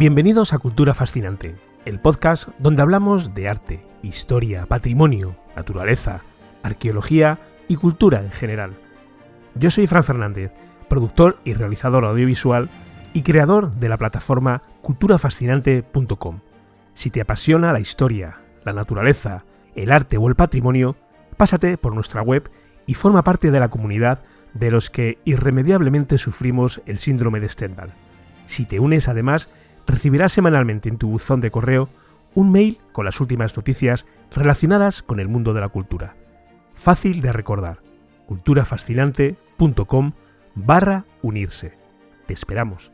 Bienvenidos a Cultura Fascinante, el podcast donde hablamos de arte, historia, patrimonio, naturaleza, arqueología y cultura en general. Yo soy Fran Fernández, productor y realizador audiovisual y creador de la plataforma culturafascinante.com. Si te apasiona la historia, la naturaleza, el arte o el patrimonio, pásate por nuestra web y forma parte de la comunidad de los que irremediablemente sufrimos el síndrome de Stendhal. Si te unes además, recibirás semanalmente en tu buzón de correo un mail con las últimas noticias relacionadas con el mundo de la cultura. Fácil de recordar. culturafascinante.com barra unirse. Te esperamos.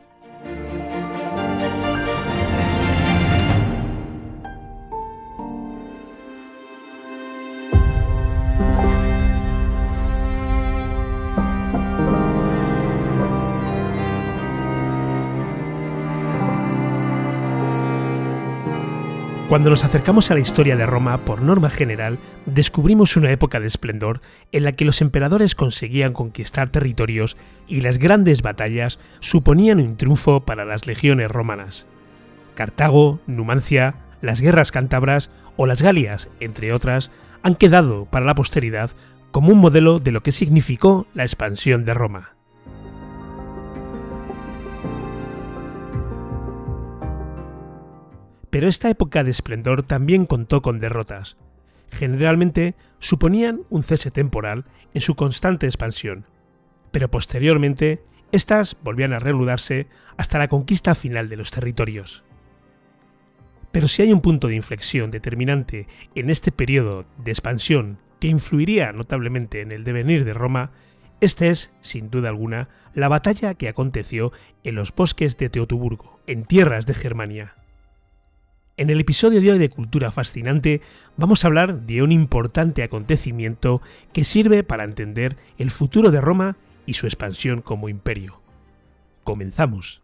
Cuando nos acercamos a la historia de Roma, por norma general, descubrimos una época de esplendor en la que los emperadores conseguían conquistar territorios y las grandes batallas suponían un triunfo para las legiones romanas. Cartago, Numancia, las guerras cántabras o las Galias, entre otras, han quedado para la posteridad como un modelo de lo que significó la expansión de Roma. Pero esta época de esplendor también contó con derrotas. Generalmente suponían un cese temporal en su constante expansión, pero posteriormente estas volvían a reanudarse hasta la conquista final de los territorios. Pero si hay un punto de inflexión determinante en este periodo de expansión que influiría notablemente en el devenir de Roma, este es, sin duda alguna, la batalla que aconteció en los bosques de Teotuburgo, en tierras de Germania. En el episodio de hoy de Cultura Fascinante vamos a hablar de un importante acontecimiento que sirve para entender el futuro de Roma y su expansión como imperio. Comenzamos.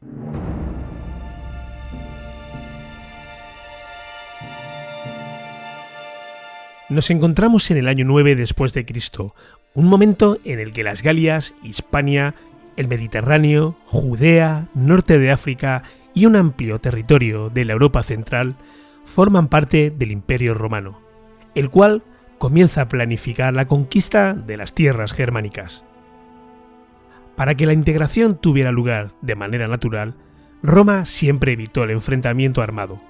Nos encontramos en el año 9 después de Cristo, un momento en el que las Galias, Hispania, el Mediterráneo, Judea, norte de África y un amplio territorio de la Europa central forman parte del Imperio romano, el cual comienza a planificar la conquista de las tierras germánicas. Para que la integración tuviera lugar de manera natural, Roma siempre evitó el enfrentamiento armado,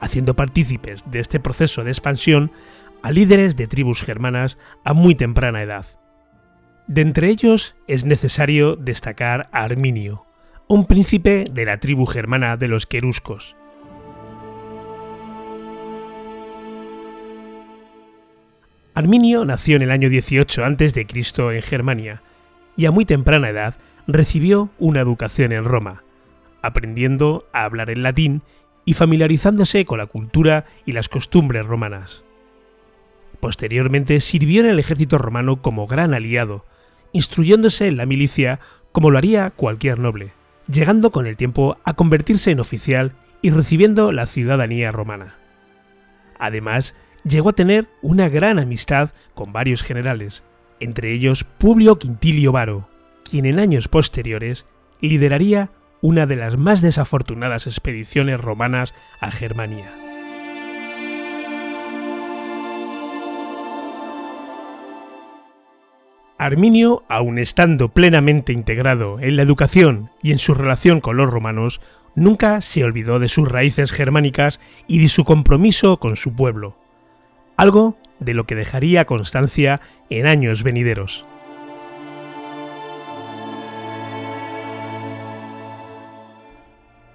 haciendo partícipes de este proceso de expansión a líderes de tribus germanas a muy temprana edad. De entre ellos es necesario destacar a Arminio, un príncipe de la tribu germana de los queruscos. Arminio nació en el año 18 a.C. en Germania y a muy temprana edad recibió una educación en Roma, aprendiendo a hablar el latín y familiarizándose con la cultura y las costumbres romanas. Posteriormente sirvió en el ejército romano como gran aliado, instruyéndose en la milicia como lo haría cualquier noble llegando con el tiempo a convertirse en oficial y recibiendo la ciudadanía romana. Además, llegó a tener una gran amistad con varios generales, entre ellos Publio Quintilio Varo, quien en años posteriores lideraría una de las más desafortunadas expediciones romanas a Germania. Arminio, aun estando plenamente integrado en la educación y en su relación con los romanos, nunca se olvidó de sus raíces germánicas y de su compromiso con su pueblo, algo de lo que dejaría constancia en años venideros.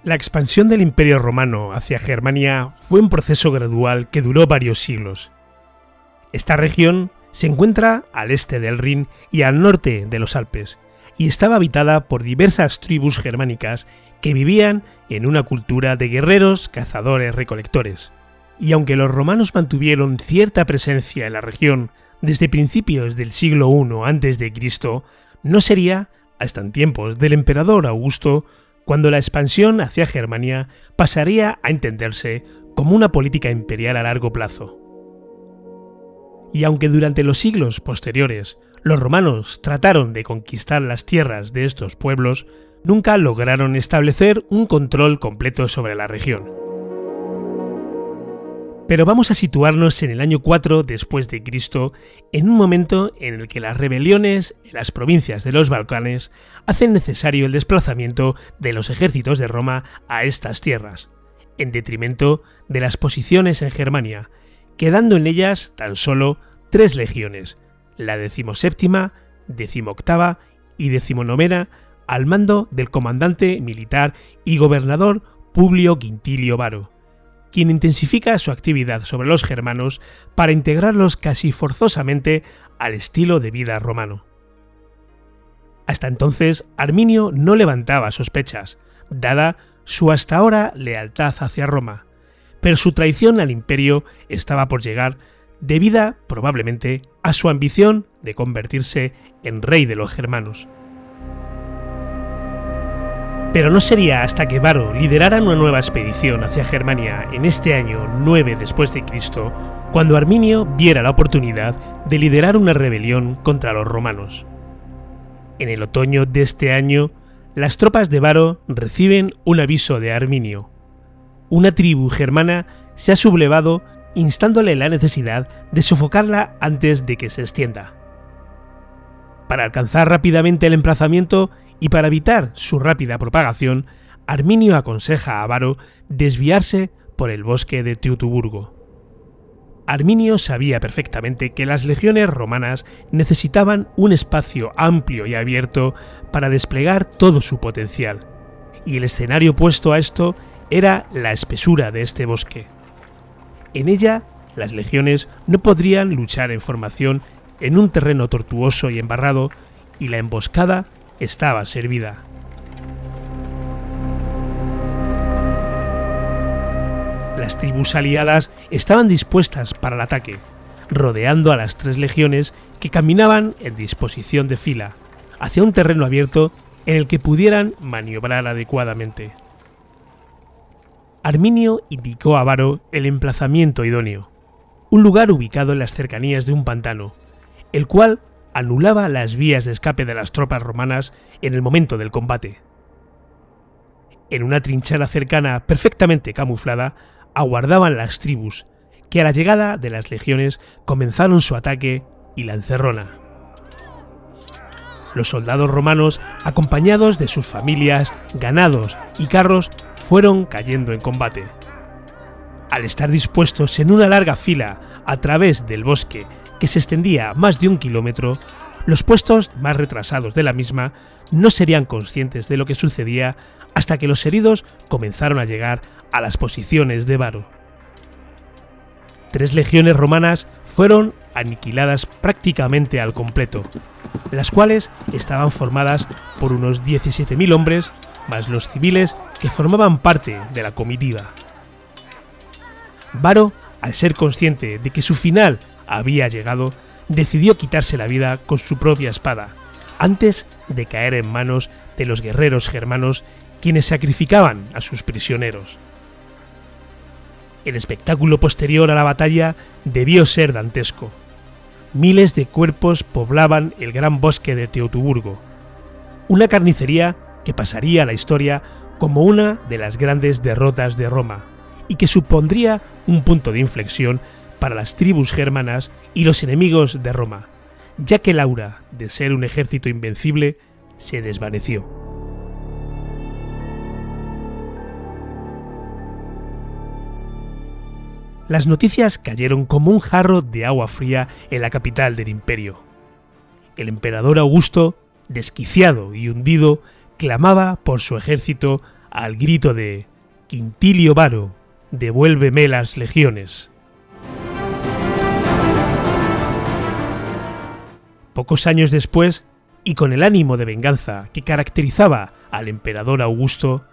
La expansión del Imperio romano hacia Germania fue un proceso gradual que duró varios siglos. Esta región se encuentra al este del Rin y al norte de los Alpes, y estaba habitada por diversas tribus germánicas que vivían en una cultura de guerreros, cazadores, recolectores. Y aunque los romanos mantuvieron cierta presencia en la región desde principios del siglo I a.C., no sería hasta en tiempos del emperador Augusto cuando la expansión hacia Germania pasaría a entenderse como una política imperial a largo plazo. Y aunque durante los siglos posteriores los romanos trataron de conquistar las tierras de estos pueblos, nunca lograron establecer un control completo sobre la región. Pero vamos a situarnos en el año 4 después de Cristo, en un momento en el que las rebeliones en las provincias de los Balcanes hacen necesario el desplazamiento de los ejércitos de Roma a estas tierras, en detrimento de las posiciones en Germania, quedando en ellas tan solo tres legiones, la decimoséptima, decimoctava y decimonovena, al mando del comandante militar y gobernador Publio Quintilio Varo quien intensifica su actividad sobre los germanos para integrarlos casi forzosamente al estilo de vida romano. Hasta entonces, Arminio no levantaba sospechas, dada su hasta ahora lealtad hacia Roma, su traición al imperio estaba por llegar debida probablemente a su ambición de convertirse en rey de los germanos. Pero no sería hasta que Varo liderara una nueva expedición hacia Germania en este año 9 después de Cristo, cuando Arminio viera la oportunidad de liderar una rebelión contra los romanos. En el otoño de este año, las tropas de Varo reciben un aviso de Arminio. Una tribu germana se ha sublevado instándole la necesidad de sofocarla antes de que se extienda. Para alcanzar rápidamente el emplazamiento, y para evitar su rápida propagación, Arminio aconseja a Varo desviarse por el bosque de Teutoburgo. Arminio sabía perfectamente que las legiones romanas necesitaban un espacio amplio y abierto para desplegar todo su potencial, y el escenario opuesto a esto era la espesura de este bosque. En ella, las legiones no podrían luchar en formación en un terreno tortuoso y embarrado, y la emboscada estaba servida. Las tribus aliadas estaban dispuestas para el ataque, rodeando a las tres legiones que caminaban en disposición de fila, hacia un terreno abierto en el que pudieran maniobrar adecuadamente. Arminio indicó a Varo el emplazamiento idóneo, un lugar ubicado en las cercanías de un pantano, el cual anulaba las vías de escape de las tropas romanas en el momento del combate. En una trinchera cercana perfectamente camuflada aguardaban las tribus, que a la llegada de las legiones comenzaron su ataque y la encerrona. Los soldados romanos, acompañados de sus familias, ganados y carros, fueron cayendo en combate. Al estar dispuestos en una larga fila a través del bosque que se extendía más de un kilómetro, los puestos más retrasados de la misma no serían conscientes de lo que sucedía hasta que los heridos comenzaron a llegar a las posiciones de Varo. Tres legiones romanas fueron aniquiladas prácticamente al completo, las cuales estaban formadas por unos 17.000 hombres, más los civiles que formaban parte de la comitiva. Varo, al ser consciente de que su final había llegado, decidió quitarse la vida con su propia espada, antes de caer en manos de los guerreros germanos quienes sacrificaban a sus prisioneros. El espectáculo posterior a la batalla debió ser dantesco. Miles de cuerpos poblaban el gran bosque de Teutoburgo, una carnicería que pasaría a la historia como una de las grandes derrotas de Roma y que supondría un punto de inflexión para las tribus germanas y los enemigos de Roma, ya que Laura, de ser un ejército invencible, se desvaneció. Las noticias cayeron como un jarro de agua fría en la capital del imperio. El emperador Augusto, desquiciado y hundido, clamaba por su ejército al grito de Quintilio Varo, devuélveme las legiones. Pocos años después, y con el ánimo de venganza que caracterizaba al emperador Augusto,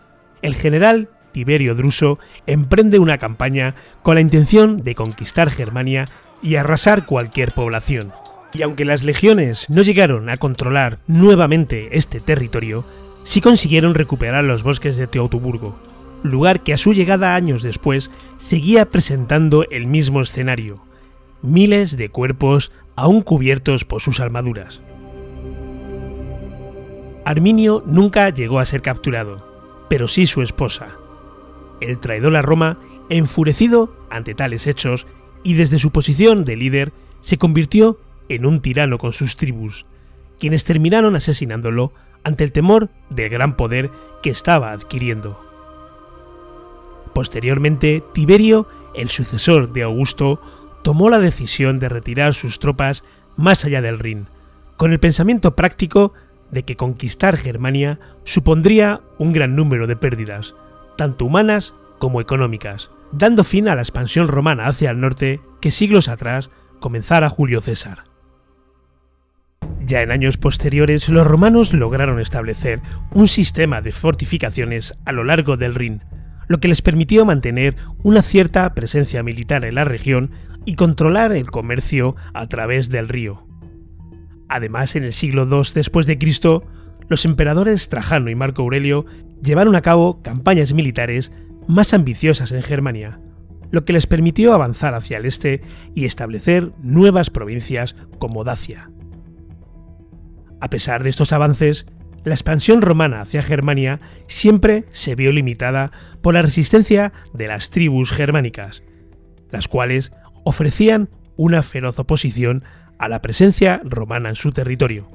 el general Tiberio Druso emprende una campaña con la intención de conquistar Germania y arrasar cualquier población. Y aunque las legiones no llegaron a controlar nuevamente este territorio, sí consiguieron recuperar los bosques de Teutoburgo, lugar que a su llegada años después seguía presentando el mismo escenario. Miles de cuerpos aún cubiertos por sus armaduras. Arminio nunca llegó a ser capturado, pero sí su esposa. El traidor a Roma, enfurecido ante tales hechos y desde su posición de líder, se convirtió en un tirano con sus tribus, quienes terminaron asesinándolo ante el temor del gran poder que estaba adquiriendo. Posteriormente, Tiberio, el sucesor de Augusto, tomó la decisión de retirar sus tropas más allá del Rin, con el pensamiento práctico de que conquistar Germania supondría un gran número de pérdidas, tanto humanas como económicas, dando fin a la expansión romana hacia el norte que siglos atrás comenzara Julio César. Ya en años posteriores, los romanos lograron establecer un sistema de fortificaciones a lo largo del Rin, lo que les permitió mantener una cierta presencia militar en la región y controlar el comercio a través del río. Además, en el siglo II después de Cristo, los emperadores Trajano y Marco Aurelio llevaron a cabo campañas militares más ambiciosas en Germania, lo que les permitió avanzar hacia el este y establecer nuevas provincias como Dacia. A pesar de estos avances, la expansión romana hacia Germania siempre se vio limitada por la resistencia de las tribus germánicas, las cuales ofrecían una feroz oposición a la presencia romana en su territorio.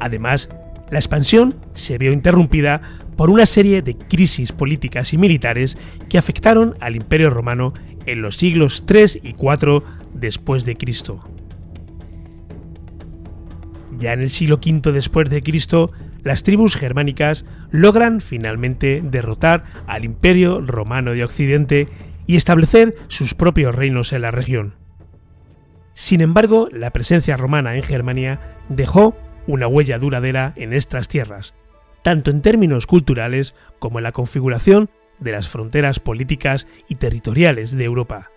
Además, la expansión se vio interrumpida por una serie de crisis políticas y militares que afectaron al Imperio romano en los siglos 3 y 4 después de Cristo. Ya en el siglo V después de Cristo, las tribus germánicas logran finalmente derrotar al Imperio Romano de Occidente y establecer sus propios reinos en la región. Sin embargo, la presencia romana en Germania dejó una huella duradera en estas tierras, tanto en términos culturales como en la configuración de las fronteras políticas y territoriales de Europa.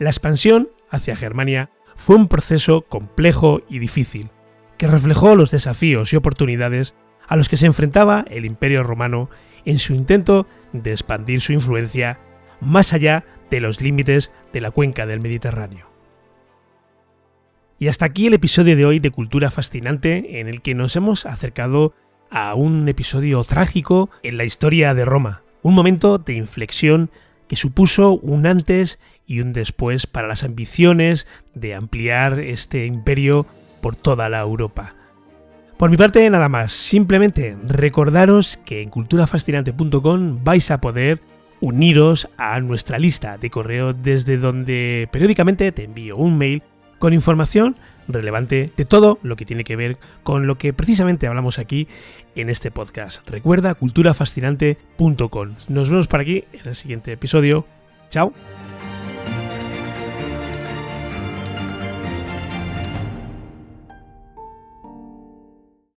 La expansión hacia Germania fue un proceso complejo y difícil, que reflejó los desafíos y oportunidades a los que se enfrentaba el Imperio romano en su intento de expandir su influencia más allá de los límites de la cuenca del Mediterráneo. Y hasta aquí el episodio de hoy de Cultura Fascinante en el que nos hemos acercado a un episodio trágico en la historia de Roma, un momento de inflexión que supuso un antes y un después para las ambiciones de ampliar este imperio por toda la Europa. Por mi parte, nada más. Simplemente recordaros que en culturafascinante.com vais a poder uniros a nuestra lista de correo desde donde periódicamente te envío un mail con información relevante de todo lo que tiene que ver con lo que precisamente hablamos aquí en este podcast. Recuerda culturafascinante.com. Nos vemos por aquí en el siguiente episodio. Chao.